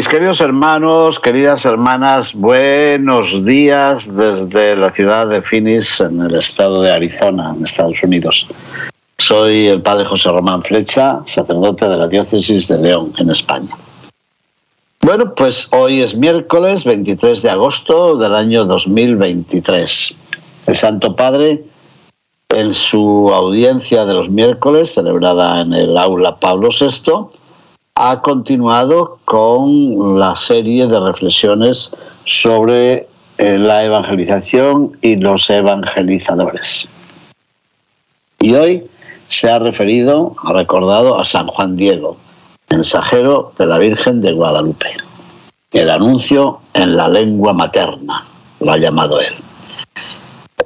Mis queridos hermanos, queridas hermanas, buenos días desde la ciudad de Phoenix, en el estado de Arizona, en Estados Unidos. Soy el padre José Román Flecha, sacerdote de la diócesis de León, en España. Bueno, pues hoy es miércoles 23 de agosto del año 2023. El Santo Padre, en su audiencia de los miércoles, celebrada en el aula Pablo VI, ha continuado con la serie de reflexiones sobre eh, la evangelización y los evangelizadores. Y hoy se ha referido, ha recordado a San Juan Diego, mensajero de la Virgen de Guadalupe. El anuncio en la lengua materna, lo ha llamado él.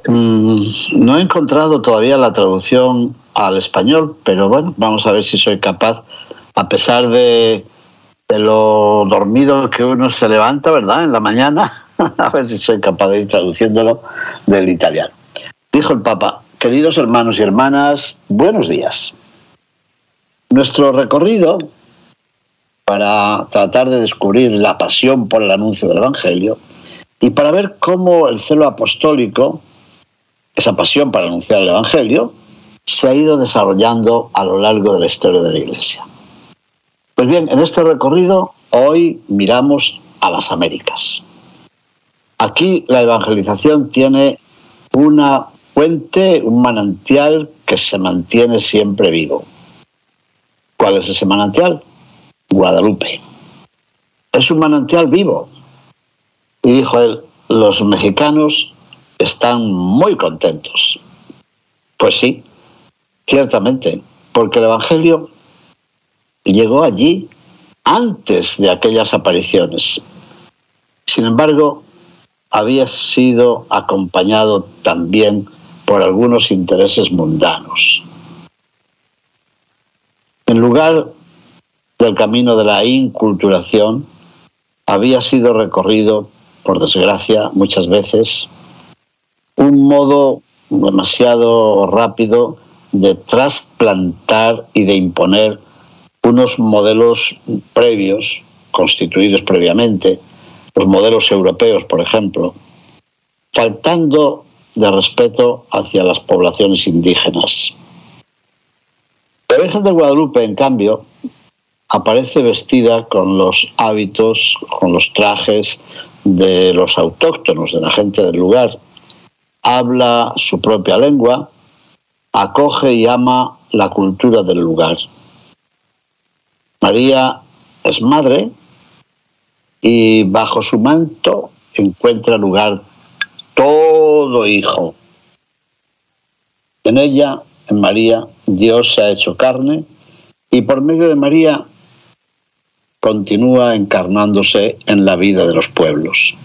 Mm, no he encontrado todavía la traducción al español, pero bueno, vamos a ver si soy capaz, a pesar de, lo dormido que uno se levanta, ¿verdad? En la mañana, a ver si soy capaz de ir traduciéndolo del italiano. Dijo el Papa, Queridos hermanos y hermanas, buenos días. Nuestro recorrido para tratar de descubrir la pasión por el anuncio del Evangelio y para ver cómo el celo apostólico, esa pasión para anunciar el Evangelio, se ha ido desarrollando a lo largo de la historia de la Iglesia. Pues bien, en este recorrido hoy miramos a las Américas. Aquí la evangelización tiene una fuente, un manantial que se mantiene siempre vivo. ¿Cuál es ese manantial? Guadalupe. Es un manantial vivo. Y dijo él, los mexicanos están muy contentos. Pues sí, ciertamente, porque el Evangelio llegó allí antes de aquellas apariciones. Sin embargo, había sido acompañado también por algunos intereses mundanos. En lugar del camino de la inculturación, había sido recorrido, por desgracia, muchas veces, un modo demasiado rápido de trasplantar y de imponer unos modelos previos, constituidos previamente, los modelos europeos, por ejemplo, faltando de respeto hacia las poblaciones indígenas. La Virgen de Guadalupe, en cambio, aparece vestida con los hábitos, con los trajes de los autóctonos, de la gente del lugar. Habla su propia lengua, acoge y ama la cultura del lugar. María es madre y bajo su manto encuentra lugar todo hijo. En ella, en María, Dios se ha hecho carne y por medio de María continúa encarnándose en la vida de los pueblos.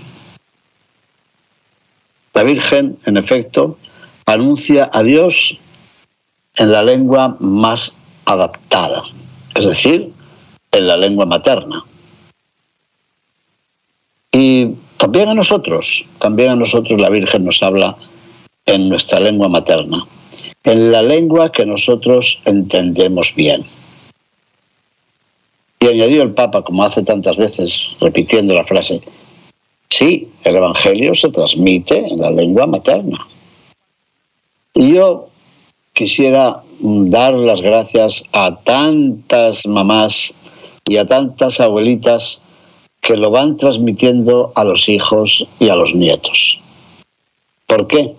La Virgen, en efecto, anuncia a Dios en la lengua más adaptada, es decir, en la lengua materna. Y también a nosotros, también a nosotros la Virgen nos habla en nuestra lengua materna, en la lengua que nosotros entendemos bien. Y añadió el Papa, como hace tantas veces, repitiendo la frase, sí, el Evangelio se transmite en la lengua materna. Y yo quisiera dar las gracias a tantas mamás y a tantas abuelitas que lo van transmitiendo a los hijos y a los nietos. ¿Por qué?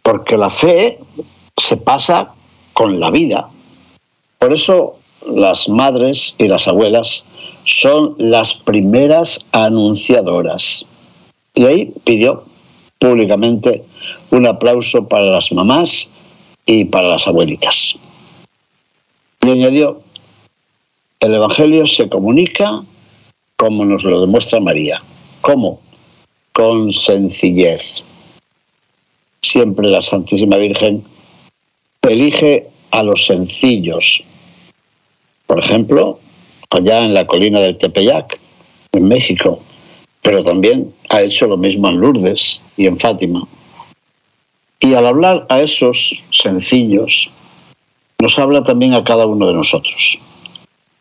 Porque la fe se pasa con la vida. Por eso las madres y las abuelas son las primeras anunciadoras. Y ahí pidió públicamente un aplauso para las mamás y para las abuelitas. Y añadió, el Evangelio se comunica como nos lo demuestra María. ¿Cómo? Con sencillez. Siempre la Santísima Virgen elige a los sencillos. Por ejemplo, allá en la colina del Tepeyac, en México, pero también ha hecho lo mismo en Lourdes y en Fátima. Y al hablar a esos sencillos, nos habla también a cada uno de nosotros.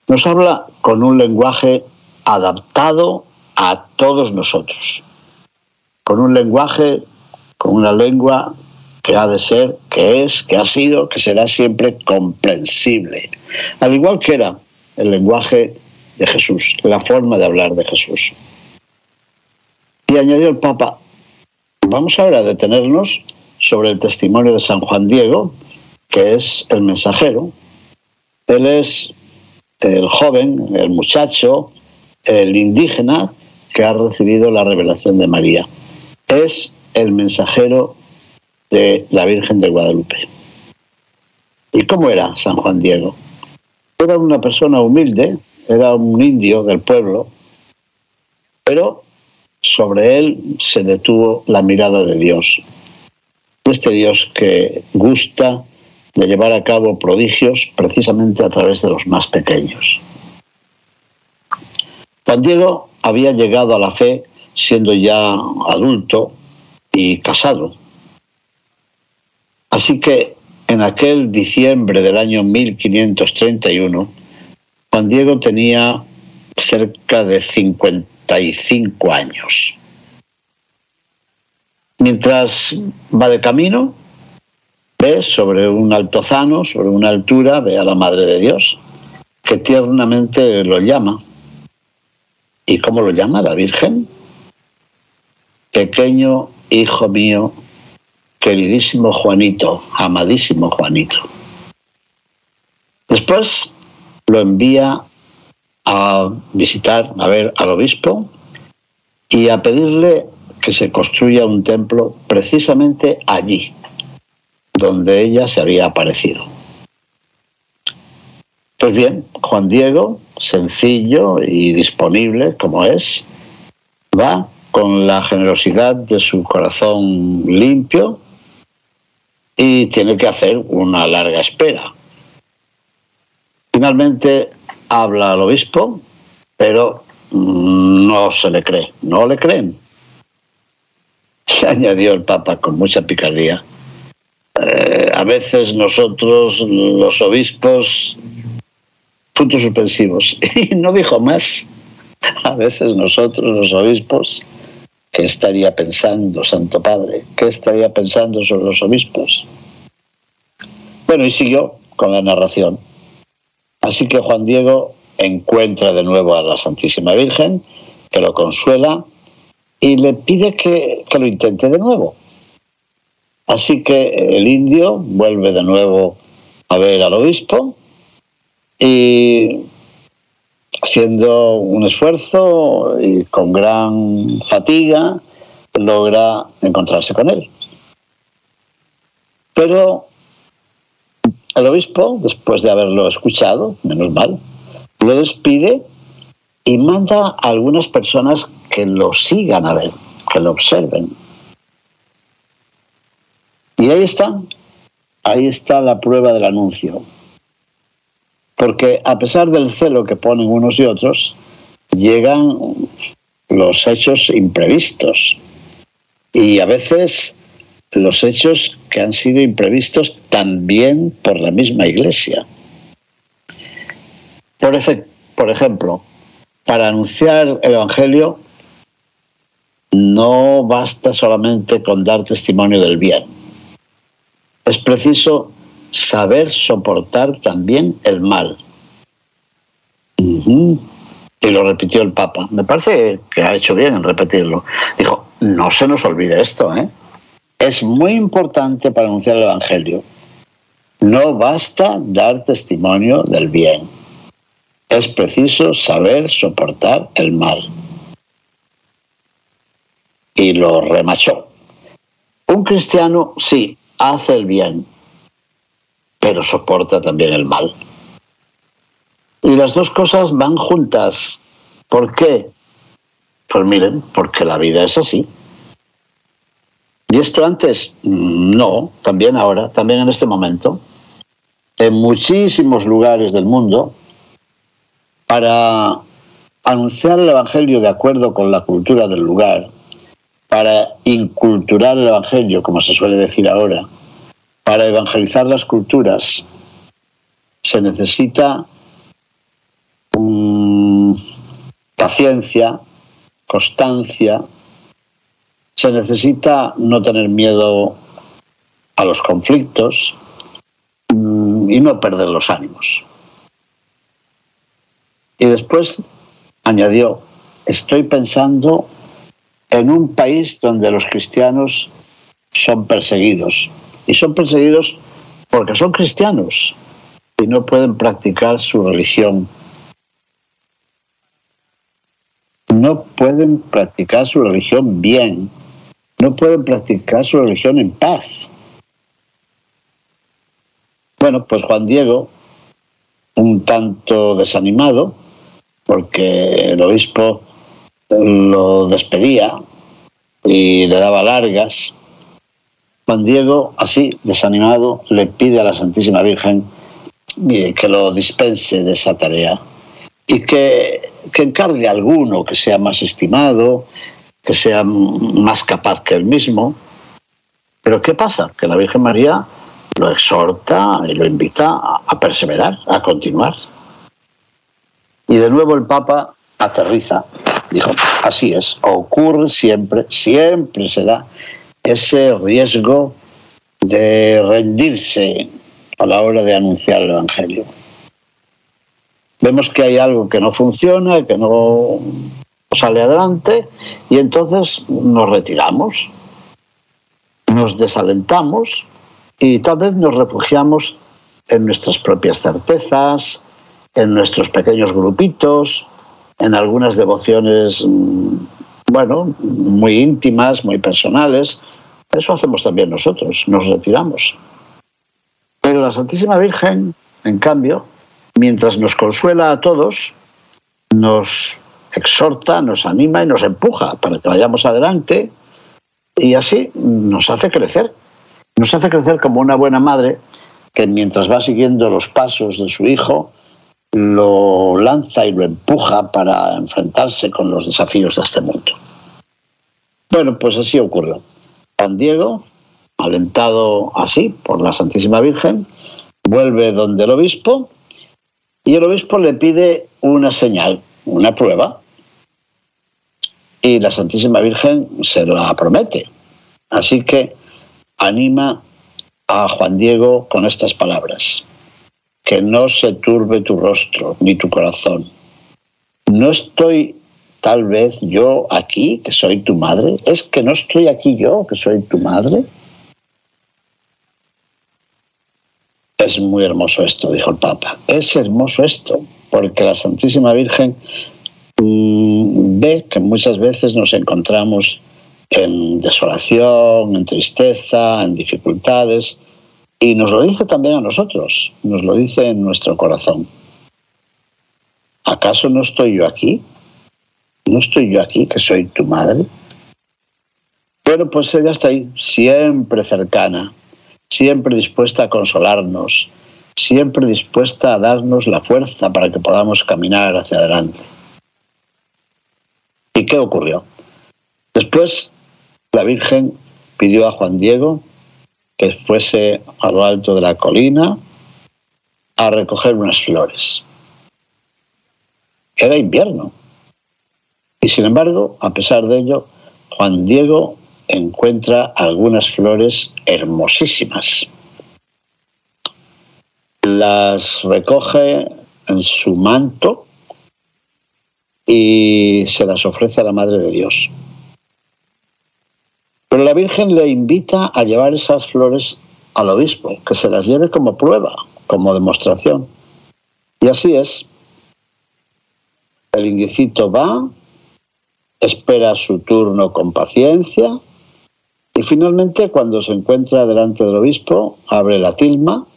Nos habla con un lenguaje adaptado a todos nosotros, con un lenguaje, con una lengua que ha de ser, que es, que ha sido, que será siempre comprensible, al igual que era el lenguaje de Jesús, la forma de hablar de Jesús. Y añadió el Papa, vamos ahora a detenernos sobre el testimonio de San Juan Diego, que es el mensajero. Él es el joven, el muchacho, el indígena que ha recibido la revelación de María. Es el mensajero de la Virgen de Guadalupe. ¿Y cómo era San Juan Diego? Era una persona humilde, era un indio del pueblo, pero sobre él se detuvo la mirada de Dios. Este Dios que gusta de llevar a cabo prodigios precisamente a través de los más pequeños. Juan Diego había llegado a la fe siendo ya adulto y casado. Así que en aquel diciembre del año 1531, Juan Diego tenía cerca de 55 años. Mientras va de camino, ve sobre un altozano, sobre una altura, ve a la Madre de Dios, que tiernamente lo llama. ¿Y cómo lo llama la Virgen? Pequeño hijo mío, queridísimo Juanito, amadísimo Juanito. Después lo envía a visitar, a ver al obispo y a pedirle que se construya un templo precisamente allí, donde ella se había aparecido. Pues bien, Juan Diego, sencillo y disponible como es, va con la generosidad de su corazón limpio y tiene que hacer una larga espera. Finalmente habla al obispo, pero no se le cree, no le creen. Y añadió el Papa con mucha picardía. A veces nosotros, los obispos, puntos suspensivos. Y no dijo más. A veces nosotros, los obispos, ¿qué estaría pensando Santo Padre? ¿Qué estaría pensando sobre los obispos? Bueno, y siguió con la narración. Así que Juan Diego encuentra de nuevo a la Santísima Virgen, que lo consuela y le pide que, que lo intente de nuevo. Así que el indio vuelve de nuevo a ver al obispo y haciendo un esfuerzo y con gran fatiga logra encontrarse con él. Pero el obispo, después de haberlo escuchado, menos mal, lo despide y manda a algunas personas que lo sigan a ver, que lo observen. Y ahí está, ahí está la prueba del anuncio. Porque a pesar del celo que ponen unos y otros, llegan los hechos imprevistos. Y a veces los hechos que han sido imprevistos también por la misma iglesia. Por, por ejemplo, para anunciar el Evangelio no basta solamente con dar testimonio del bien. Es preciso saber soportar también el mal. Y lo repitió el Papa. Me parece que ha hecho bien en repetirlo. Dijo, no se nos olvide esto, ¿eh? Es muy importante para anunciar el Evangelio. No basta dar testimonio del bien. Es preciso saber soportar el mal. Y lo remachó. Un cristiano, sí, hace el bien, pero soporta también el mal. Y las dos cosas van juntas. ¿Por qué? Pues miren, porque la vida es así. ¿Y esto antes? No, también ahora, también en este momento. En muchísimos lugares del mundo, para anunciar el Evangelio de acuerdo con la cultura del lugar, para inculturar el Evangelio, como se suele decir ahora, para evangelizar las culturas, se necesita paciencia, constancia, se necesita no tener miedo a los conflictos mm, y no perder los ánimos. Y después añadió, estoy pensando en un país donde los cristianos son perseguidos. Y son perseguidos porque son cristianos y no pueden practicar su religión. No pueden practicar su religión bien. No pueden practicar su religión en paz. Bueno, pues Juan Diego, un tanto desanimado, porque el obispo lo despedía y le daba largas. Juan Diego, así, desanimado, le pide a la Santísima Virgen que lo dispense de esa tarea y que, que encargue a alguno que sea más estimado, que sea más capaz que él mismo. Pero ¿qué pasa? Que la Virgen María lo exhorta y lo invita a perseverar, a continuar. Y de nuevo el Papa aterriza. Dijo, así es, ocurre siempre, siempre se da ese riesgo de rendirse a la hora de anunciar el Evangelio. Vemos que hay algo que no funciona, que no sale adelante y entonces nos retiramos, nos desalentamos y tal vez nos refugiamos en nuestras propias certezas, en nuestros pequeños grupitos, en algunas devociones, mm, bueno, muy íntimas, muy personales. Eso hacemos también nosotros, nos retiramos. Pero la Santísima Virgen, en cambio, mientras nos consuela a todos, nos exhorta, nos anima y nos empuja para que vayamos adelante y así nos hace crecer. Nos hace crecer como una buena madre que mientras va siguiendo los pasos de su hijo, lo lanza y lo empuja para enfrentarse con los desafíos de este mundo. Bueno, pues así ocurrió. Juan Diego, alentado así por la Santísima Virgen, vuelve donde el obispo y el obispo le pide una señal, una prueba, y la Santísima Virgen se la promete. Así que anima a Juan Diego con estas palabras que no se turbe tu rostro ni tu corazón. No estoy tal vez yo aquí, que soy tu madre. ¿Es que no estoy aquí yo, que soy tu madre? Es muy hermoso esto, dijo el Papa. Es hermoso esto, porque la Santísima Virgen mm, ve que muchas veces nos encontramos en desolación, en tristeza, en dificultades, y nos lo dice también a nosotros, nos lo dice en nuestro corazón. ¿Acaso no estoy yo aquí? ¿No estoy yo aquí, que soy tu madre? Bueno, pues ella está ahí, siempre cercana, siempre dispuesta a consolarnos, siempre dispuesta a darnos la fuerza para que podamos caminar hacia adelante. ¿Y qué ocurrió? Después la Virgen pidió a Juan Diego que fuese a lo alto de la colina a recoger unas flores. Era invierno. Y sin embargo, a pesar de ello, Juan Diego encuentra algunas flores hermosísimas. Las recoge en su manto y se las ofrece a la Madre de Dios. Pero la Virgen le invita a llevar esas flores al obispo, que se las lleve como prueba, como demostración. Y así es. El indiecito va, espera su turno con paciencia y finalmente cuando se encuentra delante del obispo abre la tilma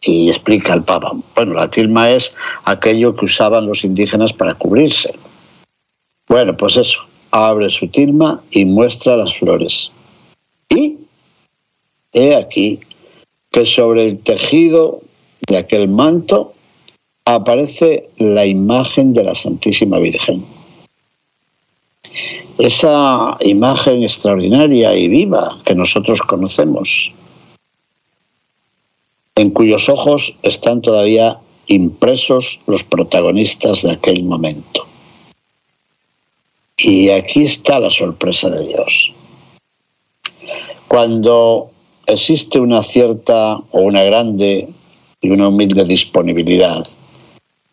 Y explica el Papa. Bueno, la tilma es aquello que usaban los indígenas para cubrirse. Bueno, pues eso, abre su tilma y muestra las flores. Y he aquí que sobre el tejido de aquel manto aparece la imagen de la Santísima Virgen. Esa imagen extraordinaria y viva que nosotros conocemos, en cuyos ojos están todavía impresos los protagonistas de aquel momento. Y aquí está la sorpresa de Dios. Cuando existe una cierta o una grande y una humilde disponibilidad,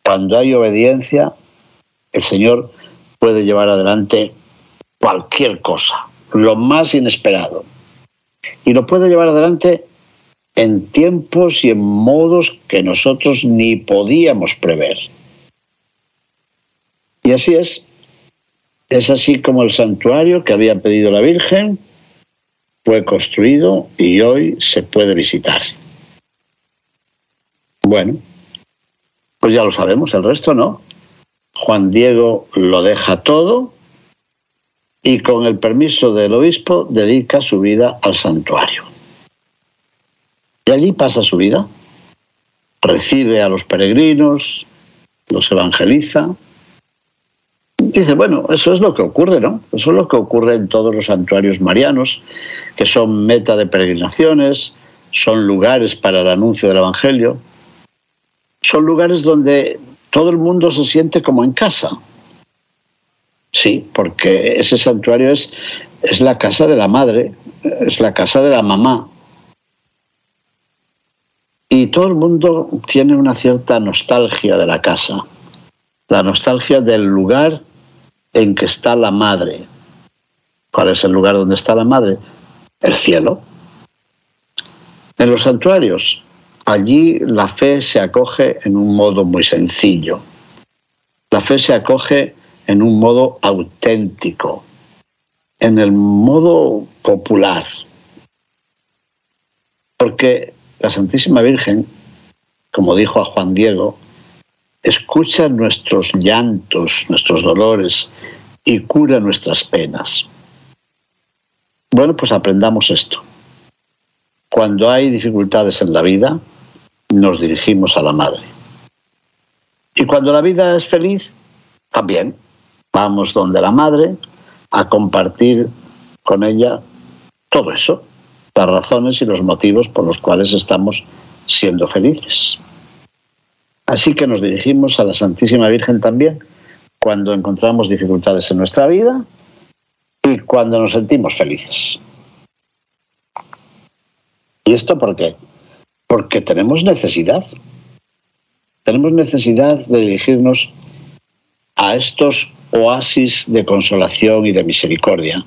cuando hay obediencia, el Señor puede llevar adelante cualquier cosa, lo más inesperado. Y lo puede llevar adelante en tiempos y en modos que nosotros ni podíamos prever. Y así es. Es así como el santuario que había pedido la Virgen fue construido y hoy se puede visitar. Bueno, pues ya lo sabemos, el resto no. Juan Diego lo deja todo y con el permiso del obispo dedica su vida al santuario. Y allí pasa su vida. Recibe a los peregrinos, los evangeliza. Dice, bueno, eso es lo que ocurre, ¿no? Eso es lo que ocurre en todos los santuarios marianos, que son meta de peregrinaciones, son lugares para el anuncio del Evangelio, son lugares donde todo el mundo se siente como en casa. Sí, porque ese santuario es, es la casa de la madre, es la casa de la mamá. Y todo el mundo tiene una cierta nostalgia de la casa, la nostalgia del lugar en que está la madre. ¿Cuál es el lugar donde está la madre? El cielo. En los santuarios, allí la fe se acoge en un modo muy sencillo. La fe se acoge en un modo auténtico, en el modo popular. Porque la Santísima Virgen, como dijo a Juan Diego, escucha nuestros llantos, nuestros dolores y cura nuestras penas. Bueno, pues aprendamos esto. Cuando hay dificultades en la vida, nos dirigimos a la Madre. Y cuando la vida es feliz, también vamos donde la madre a compartir con ella todo eso, las razones y los motivos por los cuales estamos siendo felices. Así que nos dirigimos a la Santísima Virgen también cuando encontramos dificultades en nuestra vida y cuando nos sentimos felices. ¿Y esto por qué? Porque tenemos necesidad. Tenemos necesidad de dirigirnos a estos oasis de consolación y de misericordia,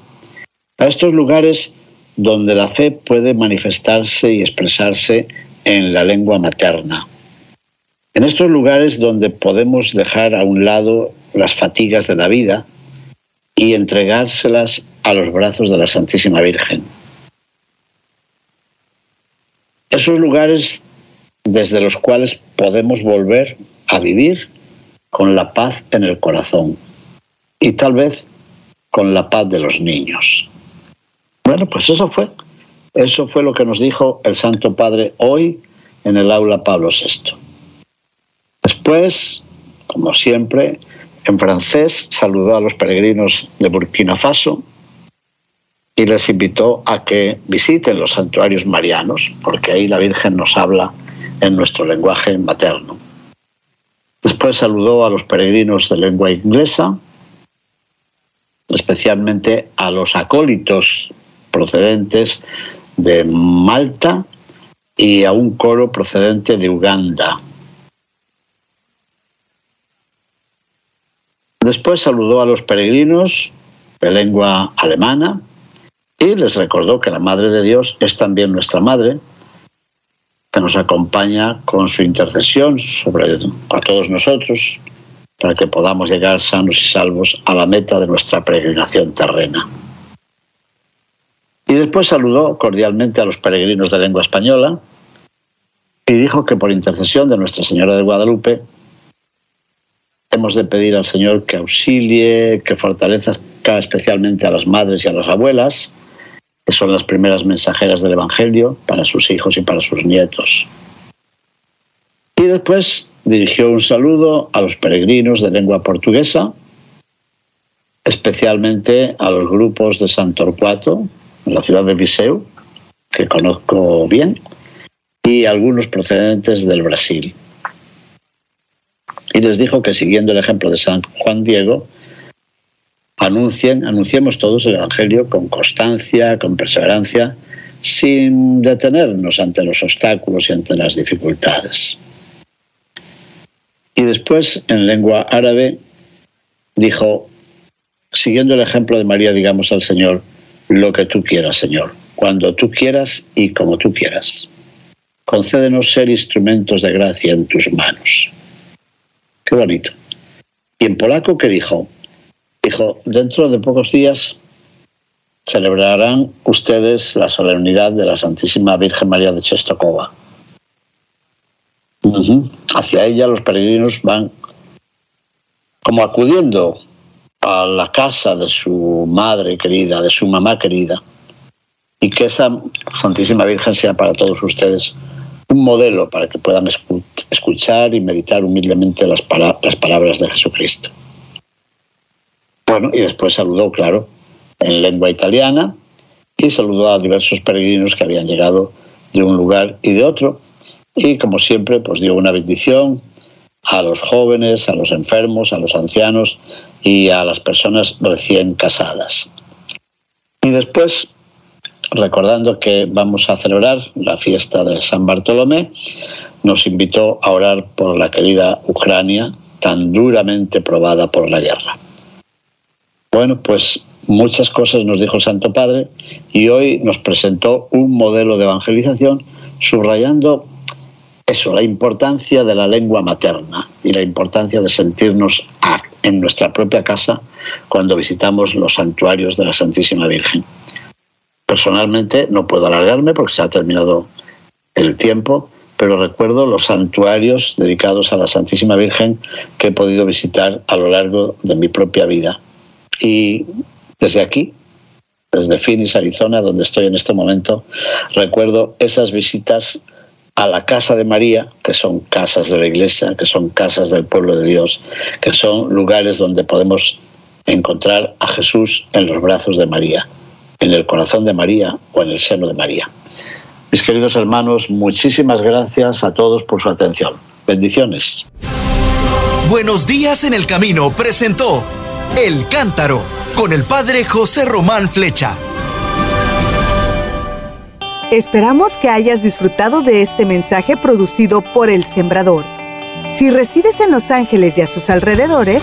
a estos lugares donde la fe puede manifestarse y expresarse en la lengua materna, en estos lugares donde podemos dejar a un lado las fatigas de la vida y entregárselas a los brazos de la Santísima Virgen. Esos lugares desde los cuales podemos volver a vivir con la paz en el corazón y tal vez con la paz de los niños. Bueno, pues eso fue. Eso fue lo que nos dijo el Santo Padre hoy en el aula Pablo VI. Después, como siempre, en francés saludó a los peregrinos de Burkina Faso y les invitó a que visiten los santuarios marianos, porque ahí la Virgen nos habla en nuestro lenguaje materno. Después saludó a los peregrinos de lengua inglesa especialmente a los acólitos procedentes de Malta y a un coro procedente de Uganda. Después saludó a los peregrinos de lengua alemana y les recordó que la Madre de Dios es también nuestra Madre, que nos acompaña con su intercesión sobre a todos nosotros para que podamos llegar sanos y salvos a la meta de nuestra peregrinación terrena. Y después saludó cordialmente a los peregrinos de lengua española y dijo que por intercesión de Nuestra Señora de Guadalupe hemos de pedir al Señor que auxilie, que fortalezca especialmente a las madres y a las abuelas, que son las primeras mensajeras del Evangelio para sus hijos y para sus nietos. Y después dirigió un saludo a los peregrinos de lengua portuguesa, especialmente a los grupos de San Torcuato, en la ciudad de Viseu, que conozco bien, y algunos procedentes del Brasil. Y les dijo que siguiendo el ejemplo de San Juan Diego, anuncien, anunciemos todos el Evangelio con constancia, con perseverancia, sin detenernos ante los obstáculos y ante las dificultades. Y después, en lengua árabe, dijo, siguiendo el ejemplo de María, digamos al Señor, lo que tú quieras, Señor, cuando tú quieras y como tú quieras. Concédenos ser instrumentos de gracia en tus manos. Qué bonito. Y en polaco, ¿qué dijo? Dijo, dentro de pocos días celebrarán ustedes la solemnidad de la Santísima Virgen María de Chestokova. Hacia ella los peregrinos van como acudiendo a la casa de su madre querida, de su mamá querida, y que esa Santísima Virgen sea para todos ustedes un modelo para que puedan escuchar y meditar humildemente las, palabras de Jesucristo. Bueno, y después saludó, claro, en lengua italiana y saludó a diversos peregrinos que habían llegado de un lugar y de otro. Y como siempre, pues dio una bendición a los jóvenes, a los enfermos, a los ancianos y a las personas recién casadas. Y después, recordando que vamos a celebrar la fiesta de San Bartolomé, nos invitó a orar por la querida Ucrania, tan duramente probada por la guerra. Bueno, pues muchas cosas nos dijo el Santo Padre y hoy nos presentó un modelo de evangelización subrayando eso, la importancia de la lengua materna y la importancia de sentirnos en nuestra propia casa cuando visitamos los santuarios de la Santísima Virgen. Personalmente no puedo alargarme porque se ha terminado el tiempo, pero recuerdo los santuarios dedicados a la Santísima Virgen que he podido visitar a lo largo de mi propia vida. Y desde aquí, desde Phoenix, Arizona, donde estoy en este momento, recuerdo esas visitas a la casa de María, que son casas de la iglesia, que son casas del pueblo de Dios, que son lugares donde podemos encontrar a Jesús en los brazos de María, en el corazón de María o en el seno de María. Mis queridos hermanos, muchísimas gracias a todos por su atención. Bendiciones. Buenos días en el camino presentó El Cántaro con el padre José Román Flecha. Esperamos que hayas disfrutado de este mensaje producido por El Sembrador. Si resides en Los Ángeles y a sus alrededores,